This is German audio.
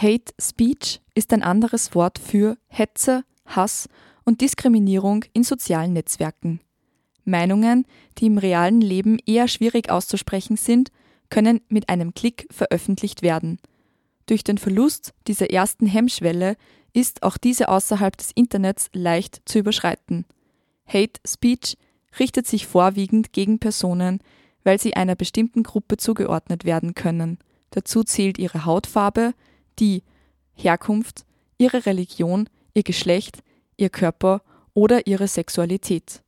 Hate Speech ist ein anderes Wort für Hetze, Hass und Diskriminierung in sozialen Netzwerken. Meinungen, die im realen Leben eher schwierig auszusprechen sind, können mit einem Klick veröffentlicht werden. Durch den Verlust dieser ersten Hemmschwelle ist auch diese außerhalb des Internets leicht zu überschreiten. Hate Speech richtet sich vorwiegend gegen Personen, weil sie einer bestimmten Gruppe zugeordnet werden können. Dazu zählt ihre Hautfarbe, die Herkunft, ihre Religion, ihr Geschlecht, ihr Körper oder ihre Sexualität.